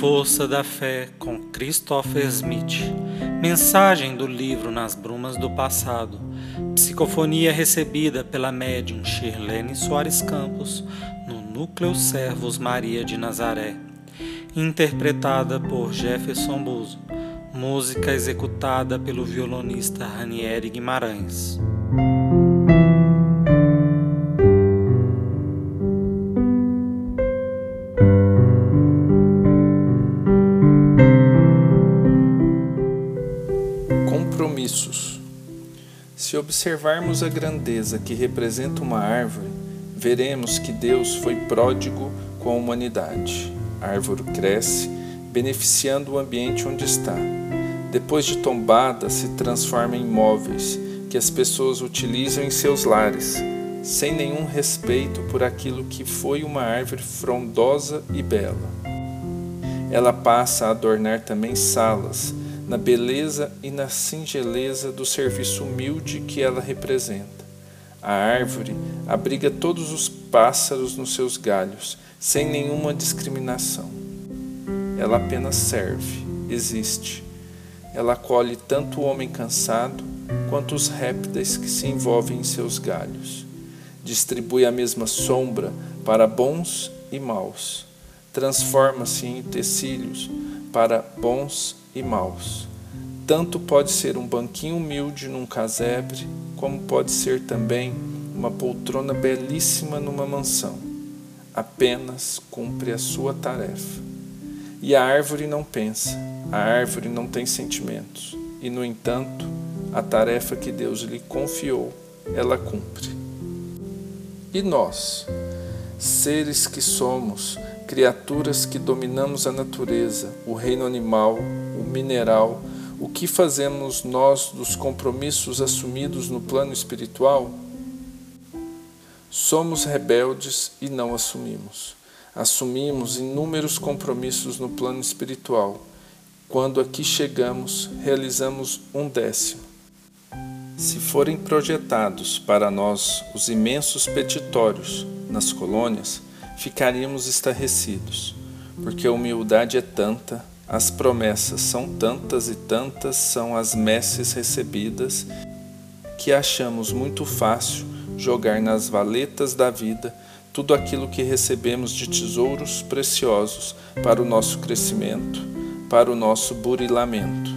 Força da Fé com Christopher Smith. Mensagem do livro Nas Brumas do Passado. Psicofonia recebida pela médium Shirlene Soares Campos no Núcleo Servos Maria de Nazaré. Interpretada por Jefferson Buzo. Música executada pelo violonista Ranieri Guimarães. Compromissos. Se observarmos a grandeza que representa uma árvore, veremos que Deus foi pródigo com a humanidade. A árvore cresce, beneficiando o ambiente onde está. Depois de tombada, se transforma em móveis que as pessoas utilizam em seus lares, sem nenhum respeito por aquilo que foi uma árvore frondosa e bela. Ela passa a adornar também salas, na beleza e na singeleza do serviço humilde que ela representa. A árvore abriga todos os pássaros nos seus galhos, sem nenhuma discriminação. Ela apenas serve, existe. Ela acolhe tanto o homem cansado quanto os répteis que se envolvem em seus galhos. Distribui a mesma sombra para bons e maus. Transforma-se em utensílios para bons e maus. Tanto pode ser um banquinho humilde num casebre, como pode ser também uma poltrona belíssima numa mansão. Apenas cumpre a sua tarefa. E a árvore não pensa, a árvore não tem sentimentos, e no entanto, a tarefa que Deus lhe confiou, ela cumpre. E nós, seres que somos, criaturas que dominamos a natureza, o reino animal, o mineral, o que fazemos nós dos compromissos assumidos no plano espiritual? Somos rebeldes e não assumimos. Assumimos inúmeros compromissos no plano espiritual. Quando aqui chegamos, realizamos um décimo. Se forem projetados para nós os imensos petitórios nas colônias, ficaríamos estarrecidos, porque a humildade é tanta, as promessas são tantas e tantas são as messes recebidas, que achamos muito fácil jogar nas valetas da vida tudo aquilo que recebemos de tesouros preciosos para o nosso crescimento, para o nosso burilamento.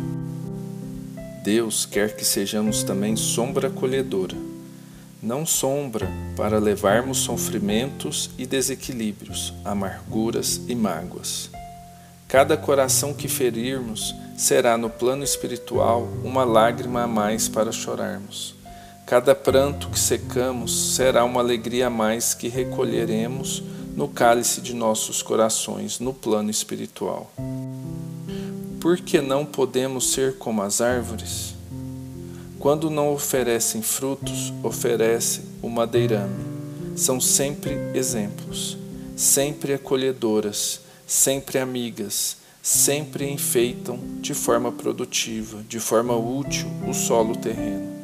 Deus quer que sejamos também sombra acolhedora não sombra para levarmos sofrimentos e desequilíbrios, amarguras e mágoas. Cada coração que ferirmos será no plano espiritual uma lágrima a mais para chorarmos. Cada pranto que secamos será uma alegria a mais que recolheremos no cálice de nossos corações no plano espiritual. Por que não podemos ser como as árvores? Quando não oferecem frutos, oferecem o madeirame. São sempre exemplos, sempre acolhedoras, sempre amigas, sempre enfeitam de forma produtiva, de forma útil o solo terreno.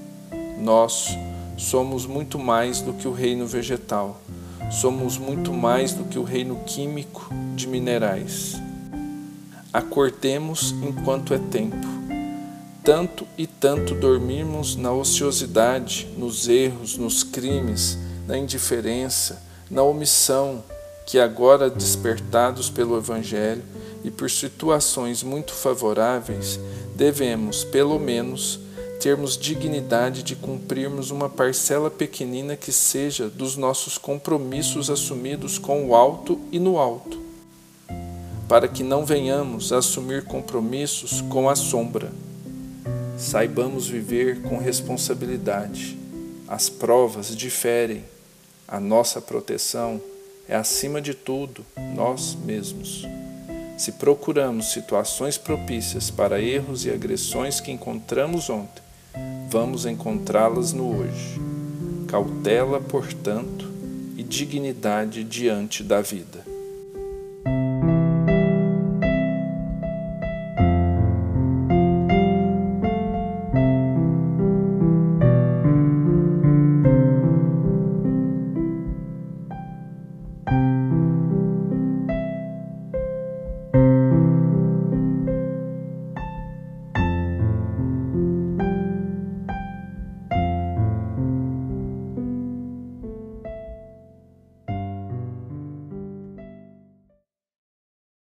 Nós somos muito mais do que o reino vegetal, somos muito mais do que o reino químico de minerais. Acordemos enquanto é tempo tanto e tanto dormirmos na ociosidade, nos erros, nos crimes, na indiferença, na omissão, que agora despertados pelo Evangelho e por situações muito favoráveis, devemos, pelo menos, termos dignidade de cumprirmos uma parcela pequenina que seja dos nossos compromissos assumidos com o alto e no alto, para que não venhamos a assumir compromissos com a sombra saibamos viver com responsabilidade. As provas diferem, a nossa proteção é, acima de tudo, nós mesmos. Se procuramos situações propícias para erros e agressões que encontramos ontem, vamos encontrá-las no hoje. Cautela, portanto, e dignidade diante da vida.